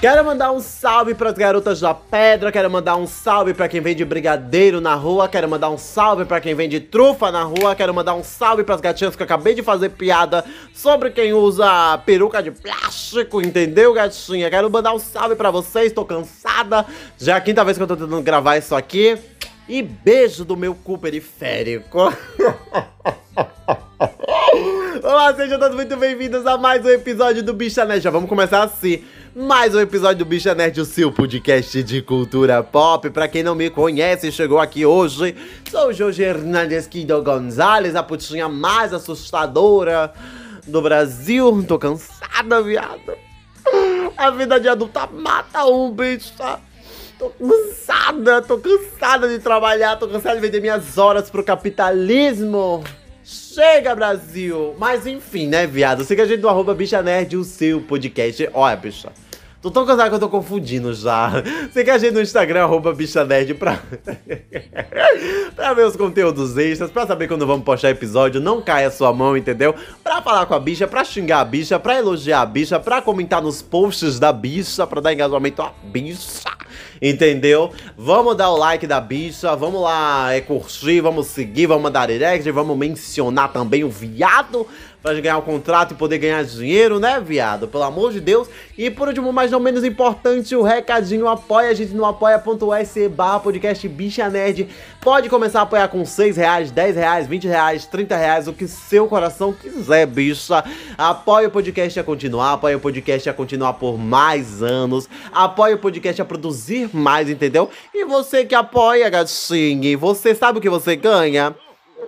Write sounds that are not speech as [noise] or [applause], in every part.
Quero mandar um salve pras garotas da pedra, quero mandar um salve pra quem vende brigadeiro na rua, quero mandar um salve pra quem vende trufa na rua, quero mandar um salve pras gatinhas que eu acabei de fazer piada sobre quem usa peruca de plástico, entendeu, gatinha? Quero mandar um salve pra vocês, tô cansada, já é a quinta vez que eu tô tentando gravar isso aqui. E beijo do meu cu periférico. [laughs] Olá, sejam todos muito bem-vindos a mais um episódio do Bicha Nerd. Já vamos começar assim. Mais um episódio do Bicha Nerd, o seu podcast de cultura pop. Pra quem não me conhece, chegou aqui hoje. Sou o Jorge Hernandes Quido Gonzalez, a putinha mais assustadora do Brasil. Tô cansada, viado. A vida de adulta mata um, bicha. Tô cansada, tô cansada de trabalhar, tô cansada de vender minhas horas pro capitalismo. Chega, Brasil! Mas enfim, né, viado? Siga a gente do arroba Bicha Nerd, o seu podcast. Olha, bicha. Tô tão cansado que eu tô confundindo já. Siga a gente no Instagram, arroba Bicha Nerd, pra... [laughs] pra ver os conteúdos extras, pra saber quando vamos postar episódio, não caia sua mão, entendeu? Pra falar com a bicha, pra xingar a bicha, pra elogiar a bicha, pra comentar nos posts da bicha, pra dar engajamento à bicha. Entendeu? Vamos dar o like da bicha, vamos lá é, curtir, vamos seguir, vamos mandar direct, vamos mencionar também o viado pra ganhar o contrato e poder ganhar dinheiro, né, viado? Pelo amor de Deus. E por último, mas não menos importante, o recadinho apoia a gente no apoia.se barra podcast Bicha Nerd. Pode começar a apoiar com 6 reais, 10 reais, 20 reais, 30 reais, o que seu coração quiser, bicha. Apoia o podcast a continuar, apoia o podcast a continuar por mais anos, apoia o podcast a produzir mais, entendeu? E você que apoia, gatinho, você sabe o que você ganha?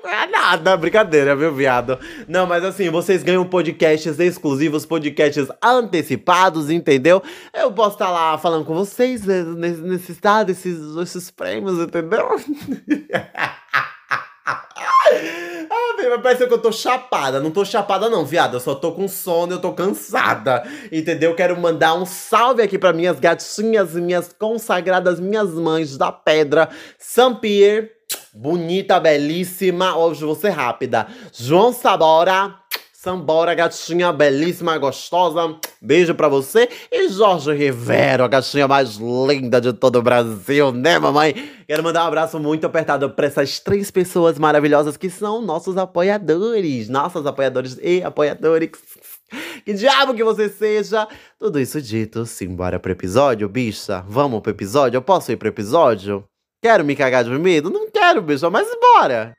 É nada, brincadeira, viu, viado? Não, mas assim, vocês ganham podcasts exclusivos, podcasts antecipados, entendeu? Eu posso estar lá falando com vocês né, nesse, nesse estado, esses, esses prêmios, entendeu? [laughs] Ah, parece que eu tô chapada. Não tô chapada, não, viado. Eu só tô com sono, eu tô cansada. Entendeu? Quero mandar um salve aqui para minhas gatinhas, minhas consagradas, minhas mães da pedra. Saint-Pierre, bonita, belíssima. Hoje ser rápida. João Sabora. Sambora, gatinha belíssima, gostosa. Beijo pra você. E Jorge Rivero, a gatinha mais linda de todo o Brasil, né, mamãe? Quero mandar um abraço muito apertado pra essas três pessoas maravilhosas que são nossos apoiadores. Nossos apoiadores e apoiadores. Que diabo que você seja! Tudo isso dito, simbora pro episódio, bicha? Vamos pro episódio? Eu posso ir pro episódio? Quero me cagar de medo? Não quero, bicha, mas bora!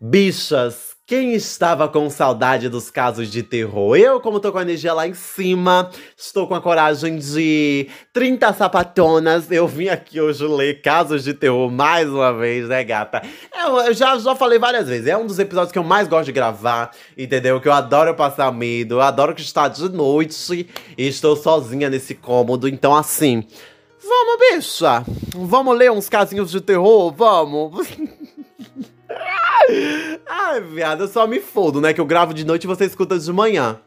Bichas, quem estava com saudade dos casos de terror? Eu, como tô com a energia lá em cima, estou com a coragem de 30 sapatonas. Eu vim aqui hoje ler casos de terror mais uma vez, né, gata? Eu, eu já, já falei várias vezes, é um dos episódios que eu mais gosto de gravar, entendeu? Que eu adoro passar medo, eu adoro que está de noite e estou sozinha nesse cômodo. Então, assim, vamos, bicha! Vamos ler uns casinhos de terror? Vamos! [laughs] Ai, viado, eu só me fodo, né? Que eu gravo de noite e você escuta de manhã.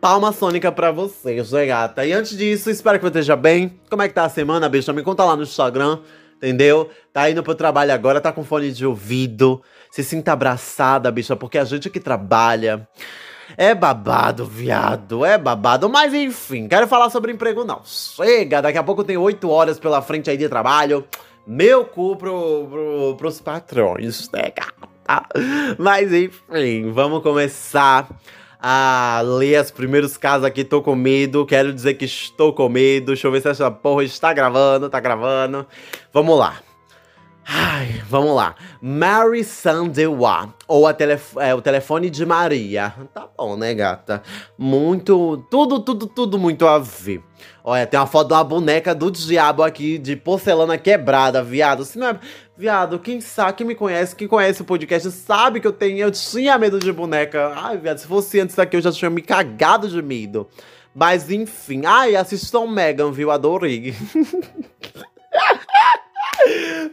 Palma sônica pra você, né, gata? E antes disso, espero que você esteja bem. Como é que tá a semana, bicho? Me conta lá no Instagram, entendeu? Tá indo pro trabalho agora, tá com fone de ouvido. Se sinta abraçada, bicha, porque a gente que trabalha. É babado, viado, é babado. Mas enfim, quero falar sobre emprego, não. Chega, daqui a pouco tem oito horas pela frente aí de trabalho meu cu pro, pro, pros patrões, né, gata? Mas enfim, vamos começar a ler os primeiros casos aqui. Tô com medo, quero dizer que estou com medo. Deixa eu ver se essa porra está gravando, tá gravando. Vamos lá. Ai, vamos lá. Mary Sandewa, ou a telef é, o telefone de Maria. Tá bom, né, gata? Muito, tudo, tudo, tudo muito a ver. Olha, tem uma foto de uma boneca do diabo aqui, de porcelana quebrada, viado. Se não é... Viado, quem sabe, quem me conhece, quem conhece o podcast, sabe que eu tenho, eu tinha medo de boneca. Ai, viado, se fosse antes daqui eu já tinha me cagado de medo. Mas enfim, ai, assistam Megan, viu? Adorei. [laughs]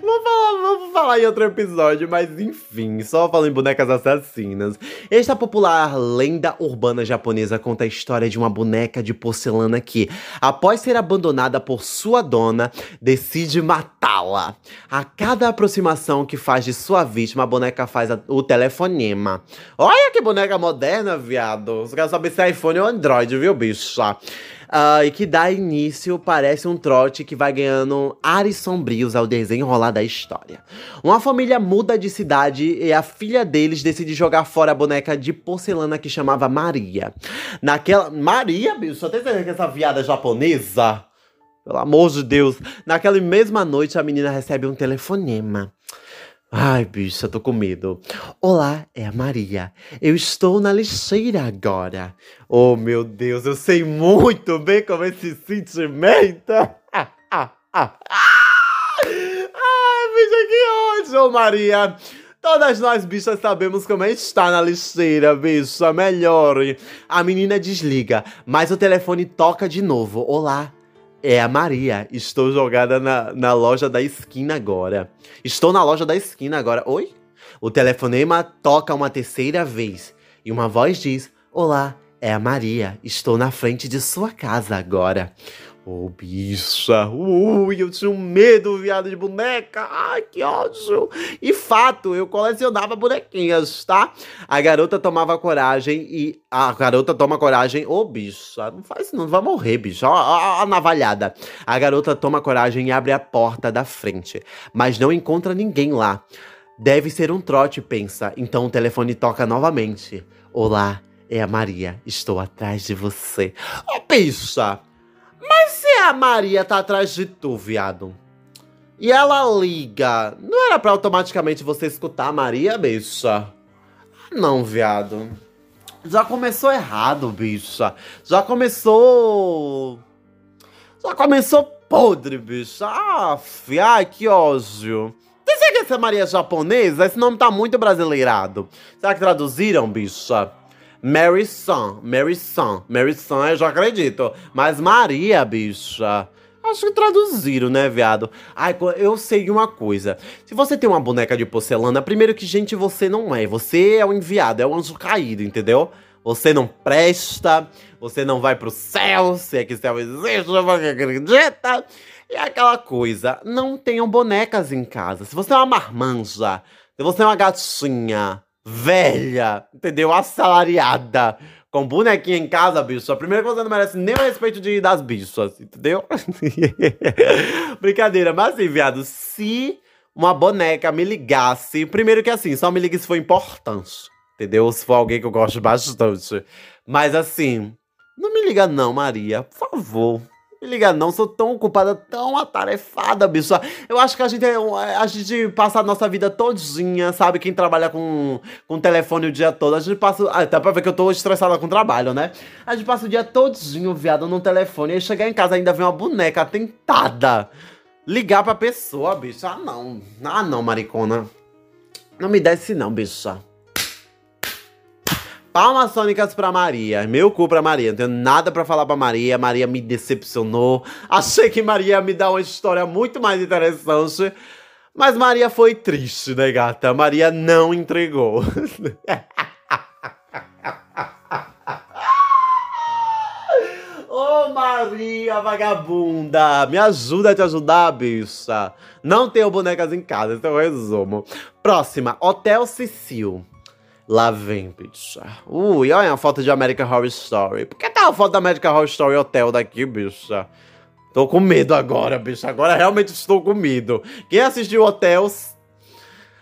Vou falar, vamos falar em outro episódio, mas enfim, só falando em bonecas assassinas. Esta popular lenda urbana japonesa conta a história de uma boneca de porcelana que, após ser abandonada por sua dona, decide matá-la. A cada aproximação que faz de sua vítima, a boneca faz o telefonema. Olha que boneca moderna, viado. Você quer saber se é iPhone ou Android, viu, bicha? Uh, e que dá início, parece um trote que vai ganhando ares sombrios ao desenrolar da história. Uma família muda de cidade e a filha deles decide jogar fora a boneca de porcelana que chamava Maria. Naquela. Maria, bicho, só tem certeza que essa viada é japonesa? Pelo amor de Deus. Naquela mesma noite, a menina recebe um telefonema. Ai, bicho, eu tô com medo. Olá, é a Maria. Eu estou na lixeira agora. Oh, meu Deus, eu sei muito bem como é esse sentimento. Ah, ah, ah. Ai, bicho, que ódio, Maria. Todas nós, bichas, sabemos como é estar na lixeira, bicha. Melhore. A menina desliga, mas o telefone toca de novo. Olá, é a Maria. Estou jogada na, na loja da esquina agora. Estou na loja da esquina agora. Oi? O telefonema toca uma terceira vez e uma voz diz: Olá, é a Maria. Estou na frente de sua casa agora. Ô, oh, bicha, ui, eu tinha um medo, viado de boneca, ai, que ódio. E fato, eu colecionava bonequinhas, tá? A garota tomava coragem e... A garota toma coragem, ô, oh, bicha, não faz não, vai morrer, bicha, ó, ó, ó, a navalhada. A garota toma coragem e abre a porta da frente, mas não encontra ninguém lá. Deve ser um trote, pensa, então o telefone toca novamente. Olá, é a Maria, estou atrás de você. Ô, oh, bicha... Maria tá atrás de tu, viado, e ela liga, não era pra automaticamente você escutar a Maria, bicha? Não, viado. Já começou errado, bicha. Já começou. Já começou podre, bicha. Ah, ai, que ódio. Tem que essa Maria é japonesa? Esse nome tá muito brasileirado. Será que traduziram, bicha? Mary Sun, Mary Sun, Mary Sun eu já acredito. Mas Maria, bicha. Acho que traduziram, né, viado? Ai, eu sei uma coisa. Se você tem uma boneca de porcelana, primeiro que, gente, você não é. Você é o enviado, é o anjo caído, entendeu? Você não presta, você não vai pro céu, se é que céu existe, você acredita. E aquela coisa, não tenham bonecas em casa. Se você é uma marmanja, se você é uma gatinha, velha, entendeu? Assalariada, com bonequinha em casa, bicho. A primeira coisa não merece nem o respeito de, das bichas, entendeu? [laughs] Brincadeira, mas assim, viado, se uma boneca me ligasse, primeiro que assim, só me liga se for importante, entendeu? Se for alguém que eu gosto bastante. Mas assim, não me liga não, Maria, por favor. Me liga não, sou tão ocupada, tão atarefada, bicho. Eu acho que a gente, é a gente passa a nossa vida todinha, sabe? Quem trabalha com, com telefone o dia todo, a gente passa... Ah, dá pra ver que eu tô estressada com o trabalho, né? A gente passa o dia todinho, viado, no telefone, e chegar em casa ainda vem uma boneca tentada. Ligar pra pessoa, bicho. Ah, não. Ah, não, maricona. Não me desce não, bicha. Palmas sônicas pra Maria. Meu cu pra Maria. Não tenho nada pra falar pra Maria. Maria me decepcionou. Achei que Maria ia me dar uma história muito mais interessante. Mas Maria foi triste, né, gata? Maria não entregou. [laughs] Ô oh, Maria vagabunda, me ajuda a te ajudar, bicha. Não tenho bonecas em casa, esse é o resumo. Próxima, Hotel Cecil. Lá vem, bicha. Ui, olha a foto de American Horror Story. Por que tá a foto da American Horror Story Hotel daqui, bicha? Tô com medo agora, bicha. Agora realmente estou com medo. Quem assistiu Hotels...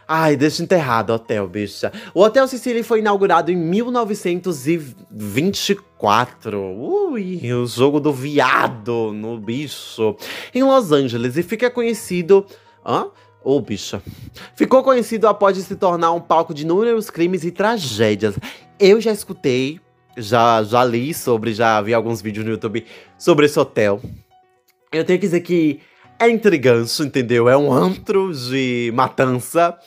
Ai, deixa enterrado o hotel, bicha. O Hotel Sicily foi inaugurado em 1924. Ui, o jogo do viado no bicho. Em Los Angeles. E fica conhecido... Hã? Ô, oh, bicha. Ficou conhecido após se tornar um palco de inúmeros crimes e tragédias. Eu já escutei, já, já li sobre, já vi alguns vídeos no YouTube sobre esse hotel. Eu tenho que dizer que é intrigante, entendeu? É um antro de matança.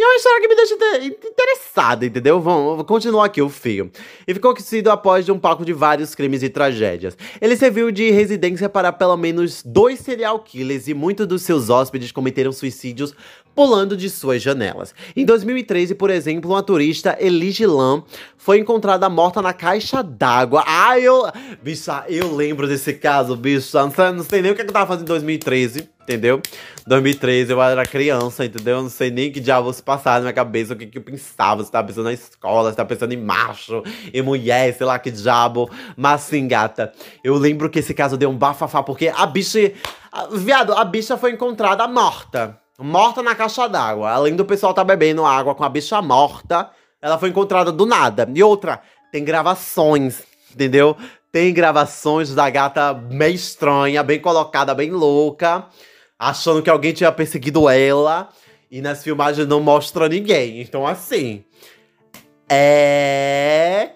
E é uma história que me deixa interessada, entendeu? Vamos continuar aqui o fio. E ficou conhecido após de um palco de vários crimes e tragédias. Ele serviu de residência para pelo menos dois serial killers e muitos dos seus hóspedes cometeram suicídios pulando de suas janelas. Em 2013, por exemplo, uma turista, Elige Lam, foi encontrada morta na caixa d'água. Ah, eu... Bicha, eu lembro desse caso, bicha. Não sei, não sei nem o que eu tava fazendo em 2013 entendeu? 2013 eu era criança, entendeu? Eu não sei nem que diabo se passava na minha cabeça, o que, que eu pensava. Se tava pensando na escola, se tava pensando em macho, em mulher, sei lá que diabo. Mas sim, gata, eu lembro que esse caso deu um bafafá, porque a bicha. A, viado, a bicha foi encontrada morta. Morta na caixa d'água. Além do pessoal tá bebendo água com a bicha morta, ela foi encontrada do nada. E outra, tem gravações, entendeu? Tem gravações da gata meio estranha, bem colocada, bem louca, achando que alguém tinha perseguido ela. E nas filmagens não mostra ninguém. Então, assim. É.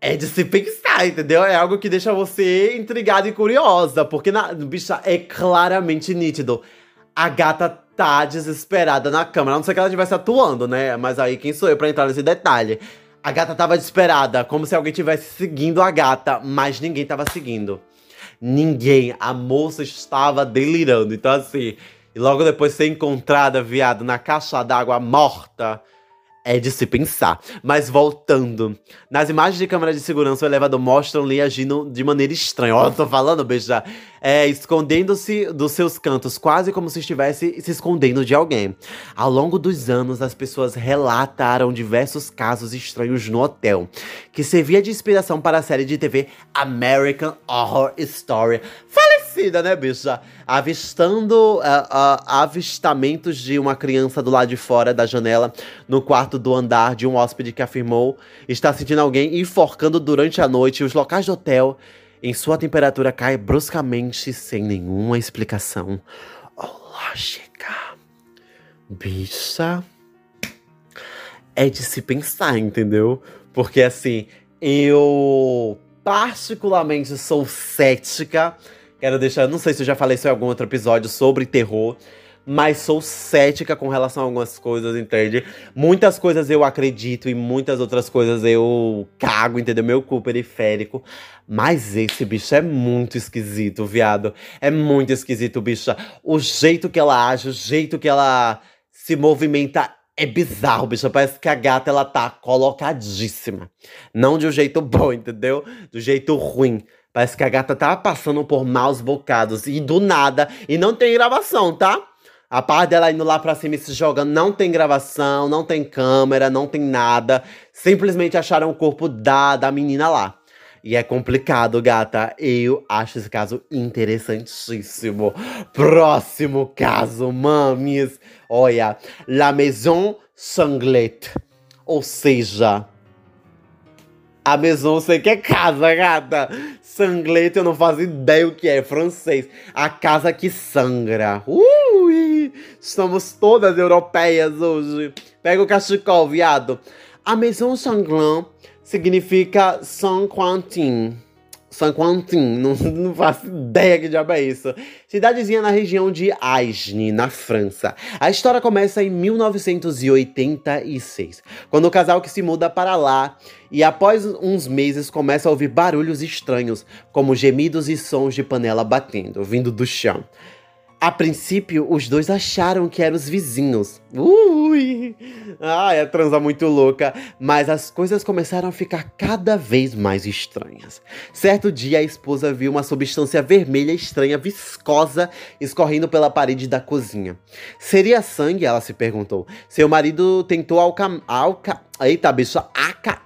É de se pensar, entendeu? É algo que deixa você intrigada e curiosa. Porque, na, bicha, é claramente nítido. A gata tá desesperada na câmera. A não ser que ela estivesse atuando, né? Mas aí, quem sou eu pra entrar nesse detalhe? A gata tava desesperada, como se alguém tivesse seguindo a gata, mas ninguém tava seguindo. Ninguém. A moça estava delirando. Então, assim, e logo depois ser encontrada, viado, na caixa d'água morta é de se pensar. Mas voltando. Nas imagens de câmera de segurança, o elevador mostra Lee agindo de maneira estranha. Ó, oh, tô falando, beija. É, escondendo-se dos seus cantos, quase como se estivesse se escondendo de alguém. Ao longo dos anos, as pessoas relataram diversos casos estranhos no hotel, que servia de inspiração para a série de TV American Horror Story. Falecida, né, bicha? Avistando uh, uh, avistamentos de uma criança do lado de fora da janela, no quarto do andar de um hóspede que afirmou estar sentindo alguém enforcando durante a noite. Os locais do hotel, em sua temperatura, cai bruscamente sem nenhuma explicação lógica. Bicha. É de se pensar, entendeu? Porque assim, eu particularmente sou cética Quero deixar, não sei se eu já falei isso em algum outro episódio sobre terror, mas sou cética com relação a algumas coisas, entende? Muitas coisas eu acredito e muitas outras coisas eu cago, entendeu? Meu cu periférico. Mas esse bicho é muito esquisito, viado. É muito esquisito, bicha. O jeito que ela age, o jeito que ela se movimenta é bizarro, bicho. Parece que a gata ela tá colocadíssima. Não de um jeito bom, entendeu? Do jeito ruim. Parece que a gata tá passando por maus bocados. E do nada. E não tem gravação, tá? A parte dela indo lá pra cima e se jogando, não tem gravação, não tem câmera, não tem nada. Simplesmente acharam o corpo da, da menina lá. E é complicado, gata. Eu acho esse caso interessantíssimo. Próximo caso, mames. Olha, La Maison Sanglette. Ou seja, a maison sei que é casa, gata. Sanglete, eu não faço ideia o que é. Francês. A casa que sangra. Ui! Somos todas europeias hoje. Pega o cachecol, viado. A maison sanglante significa Saint Quentin. Saint-Quentin, [laughs] não, não faço ideia que diabo é isso. Cidadezinha na região de Aisne, na França. A história começa em 1986, quando o casal que se muda para lá e após uns meses começa a ouvir barulhos estranhos, como gemidos e sons de panela batendo, vindo do chão. A princípio, os dois acharam que eram os vizinhos. Ui! Ai, a transa muito louca. Mas as coisas começaram a ficar cada vez mais estranhas. Certo dia, a esposa viu uma substância vermelha estranha, viscosa, escorrendo pela parede da cozinha. Seria sangue? Ela se perguntou. Seu marido tentou alca... alca... Eita, bicho, aca...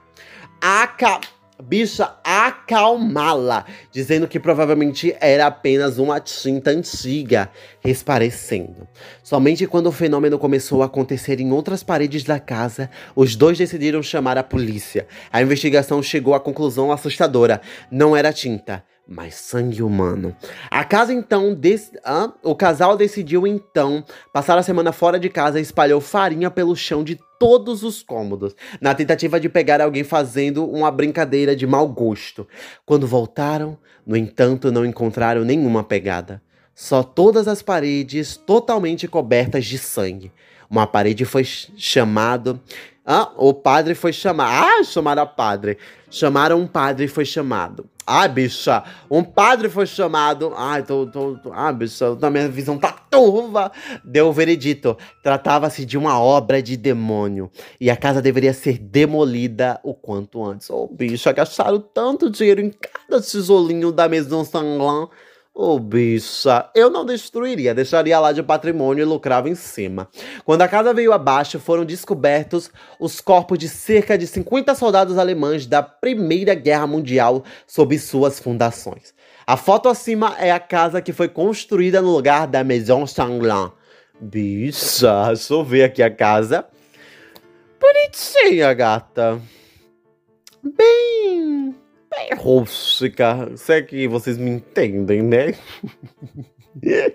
aca bicha acalmá-la, dizendo que provavelmente era apenas uma tinta antiga resparecendo. Somente quando o fenômeno começou a acontecer em outras paredes da casa, os dois decidiram chamar a polícia. A investigação chegou à conclusão assustadora: não era tinta, mas sangue humano. A casa então, ah, o casal decidiu então passar a semana fora de casa e espalhou farinha pelo chão de todos os cômodos, na tentativa de pegar alguém fazendo uma brincadeira de mau gosto. Quando voltaram, no entanto, não encontraram nenhuma pegada. Só todas as paredes totalmente cobertas de sangue. Uma parede foi chamado ah, o padre foi chamado. Ah, chamaram a padre. Chamaram um padre e foi chamado. Ah, bicha, um padre foi chamado. Ai, tô, tô, tô. Ah, bicha, na minha visão tá turva. Deu o veredito. Tratava-se de uma obra de demônio. E a casa deveria ser demolida o quanto antes. Ô, oh, bicha, gastaram tanto dinheiro em cada tijolinho da Maison Sanglant. Ô, oh, bicha, eu não destruiria, deixaria lá de patrimônio e lucrava em cima. Quando a casa veio abaixo, foram descobertos os corpos de cerca de 50 soldados alemães da Primeira Guerra Mundial sob suas fundações. A foto acima é a casa que foi construída no lugar da Maison Changlin. Bicha, deixa eu ver aqui a casa. Bonitinha, gata. Bem rústica. Se é que vocês me entendem, né? [laughs]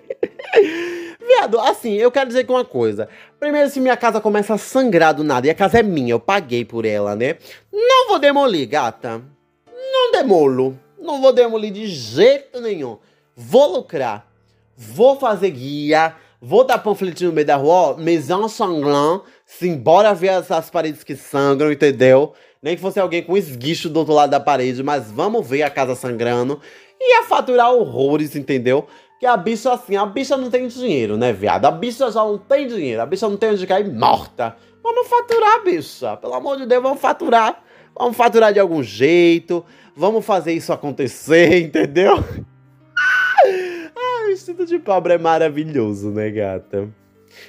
Viado, assim, eu quero dizer que uma coisa. Primeiro, se minha casa começa a sangrar do nada, e a casa é minha, eu paguei por ela, né? Não vou demolir, gata. Não demolo. Não vou demolir de jeito nenhum. Vou lucrar. Vou fazer guia. Vou dar panfletinho no meio da rua, ó. Maison sanglant. Simbora ver essas paredes que sangram, entendeu? Nem que fosse alguém com esguicho do outro lado da parede, mas vamos ver a casa sangrando. Ia faturar horrores, entendeu? Que a bicha, assim, a bicha não tem dinheiro, né, viado? A bicha já não tem dinheiro, a bicha não tem onde cair morta. Vamos faturar, bicha. Pelo amor de Deus, vamos faturar. Vamos faturar de algum jeito. Vamos fazer isso acontecer, [laughs] entendeu? ah, vestido de pobre é maravilhoso, né, gata?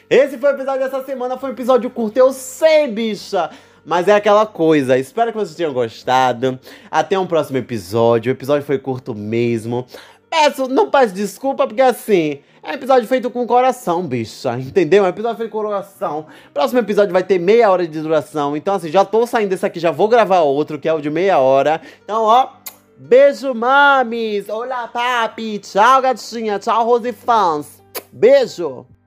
Esse foi o episódio dessa semana, foi um episódio curto, eu sei, bicha! Mas é aquela coisa. Espero que vocês tenham gostado. Até um próximo episódio. O episódio foi curto mesmo. Peço, não peço desculpa, porque assim, é um episódio feito com coração, bicha. [laughs] Entendeu? É um episódio feito com coração. Próximo episódio vai ter meia hora de duração. Então, assim, já tô saindo desse aqui, já vou gravar outro, que é o de meia hora. Então, ó. Beijo, mames! Olá, papi! Tchau, gatinha! Tchau, Rose fãs! Beijo!